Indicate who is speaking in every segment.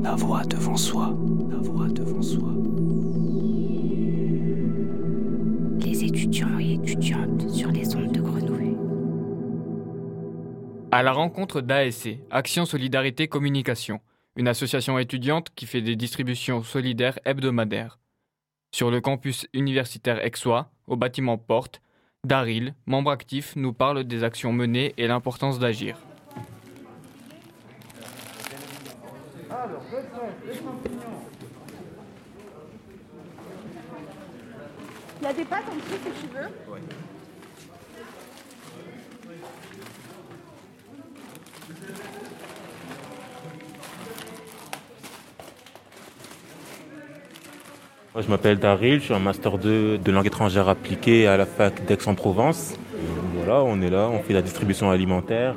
Speaker 1: La voix devant soi. La voix devant soi.
Speaker 2: Les étudiants et étudiantes sur les ondes de grenouille.
Speaker 3: À la rencontre d'ASC, Action Solidarité Communication, une association étudiante qui fait des distributions solidaires hebdomadaires. Sur le campus universitaire Aixois, au bâtiment Porte, Daryl, membre actif, nous parle des actions menées et l'importance d'agir.
Speaker 4: Il y a des pâtes en dessous si tu veux.
Speaker 5: Moi, je m'appelle Daryl, je suis un master 2 de langue étrangère appliquée à la fac d'Aix-en-Provence. Voilà, on est là, on fait la distribution alimentaire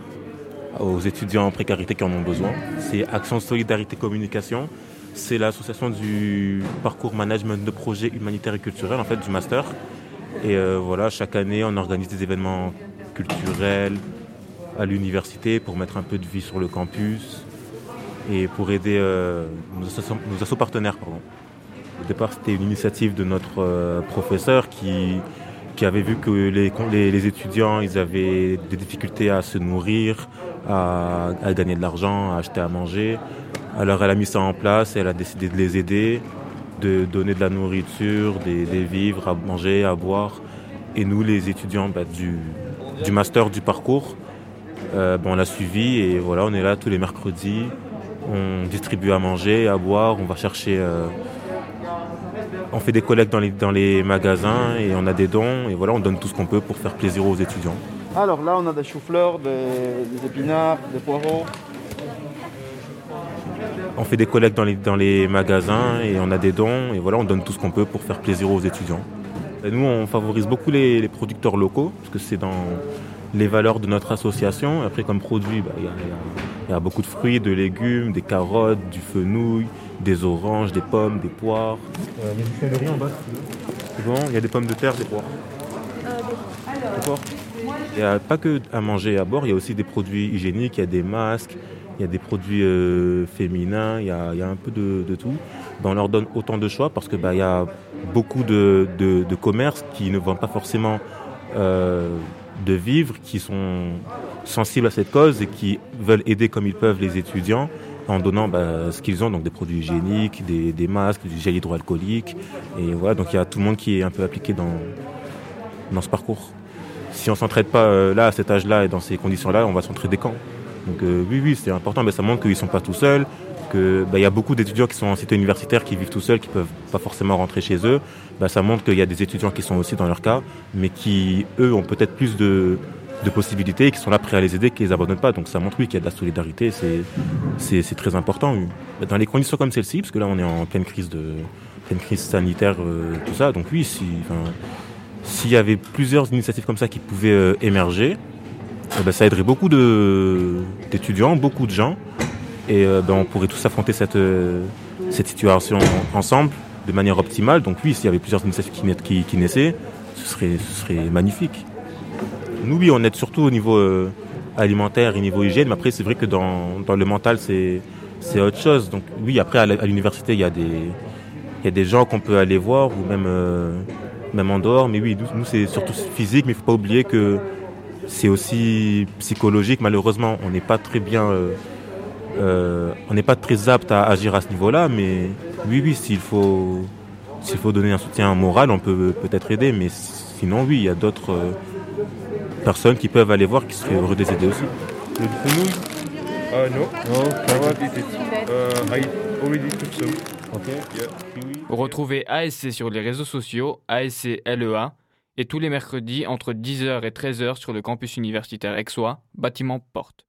Speaker 5: aux étudiants en précarité qui en ont besoin. C'est Action Solidarité Communication. C'est l'association du parcours management de projets humanitaires et culturels, en fait, du master. Et euh, voilà, chaque année, on organise des événements culturels à l'université pour mettre un peu de vie sur le campus et pour aider euh, nos, assos, partenaires. Au départ, c'était une initiative de notre euh, professeur qui, qui avait vu que les, les, les, étudiants ils avaient des difficultés à se nourrir, à, gagner de l'argent, à acheter à manger. Alors elle a mis ça en place, elle a décidé de les aider, de donner de la nourriture, des, vivres à manger, à boire. Et nous, les étudiants bah, du, du master du parcours, euh, bah, on l'a suivi et voilà, on est là tous les mercredis. On distribue à manger, à boire, on va chercher... Euh, on fait des collectes dans les, dans les magasins et on a des dons et voilà, on donne tout ce qu'on peut pour faire plaisir aux étudiants.
Speaker 6: Alors là, on a des choux-fleurs, des, des, épinards, des poireaux.
Speaker 5: On fait des collectes dans les, dans les magasins et on a des dons et voilà, on donne tout ce qu'on peut pour faire plaisir aux étudiants. Et nous, on favorise beaucoup les, les, producteurs locaux parce que c'est dans les valeurs de notre association. Après, comme produit, bah, il bah, y, y, y, a beaucoup de fruits, de légumes, des carottes, du fenouil, des oranges, des pommes, des poires. Euh, il y a du céleri en bas. C'est bon Il y a des pommes de terre, des poires. Euh, des poires. Il n'y a pas que à manger à boire, il y a aussi des produits hygiéniques, il y a des masques, il y a des produits euh, féminins, il y, a, il y, a, un peu de, de tout. Ben, on leur donne autant de choix parce que ben, il y a beaucoup de, de, de commerces qui ne vendent pas forcément euh, de vivres, qui sont sensibles à cette cause et qui veulent aider comme ils peuvent les étudiants en donnant bah, ce qu'ils ont, donc des produits hygiéniques, des, des, masques, du gel hydroalcoolique. Et voilà, donc il y a tout le monde qui est un peu appliqué dans, dans ce parcours. Si on s'entraide pas euh, là, à cet âge-là et dans ces conditions-là, on va s'entraider quand? Donc euh, oui, oui, c'est important, mais ça montre qu'ils sont pas tout seuls, qu'il bah, y a beaucoup d'étudiants qui sont en cité universitaire, qui vivent tout seuls, qui peuvent pas forcément rentrer chez eux. Bah, ça montre qu'il y a des étudiants qui sont aussi dans leur cas, mais qui, eux, ont peut-être plus de, de possibilités qui sont là prêts à les aider, qui les abandonnent pas. Donc ça montre oui qu'il y a de la solidarité, c'est très important. Dans les conditions comme celle-ci, parce que là on est en pleine crise de pleine crise sanitaire, euh, tout ça. Donc oui, si, s'il y avait plusieurs initiatives comme ça qui pouvaient euh, émerger, eh ben, ça aiderait beaucoup d'étudiants, beaucoup de gens, et euh, ben, on pourrait tous affronter cette cette situation ensemble de manière optimale. Donc oui, s'il y avait plusieurs initiatives qui, naissaient, ce serait, magnifique. Nous, oui, on aide surtout au niveau euh, alimentaire et niveau hygiène, mais après, c'est vrai que dans, le mental, c'est autre chose. Donc, oui, après, à l'université, il y a des, il y a des gens qu'on peut aller voir, ou même, euh, même en dehors. Mais oui, nous, c'est surtout physique, mais il ne faut pas oublier que c'est aussi psychologique. Malheureusement, on n'est pas très bien. Euh, euh, on n'est pas très apte à agir à ce niveau-là, mais oui, oui, s'il faut, s'il faut donner un soutien moral, on peut peut-être aider, mais sinon, oui, il y a d'autres euh, personnes qui peuvent aller voir qui seraient heureux de les aussi.
Speaker 7: Fenouil uh, No. No, I eat it. Uh, I already took some.
Speaker 5: Okay.
Speaker 7: Yeah.
Speaker 3: Retrouvez ASC sur les réseaux sociaux, ASC LEA, et tous les mercredis entre 10h et 13h sur le campus universitaire Aixois, bâtiment Porte.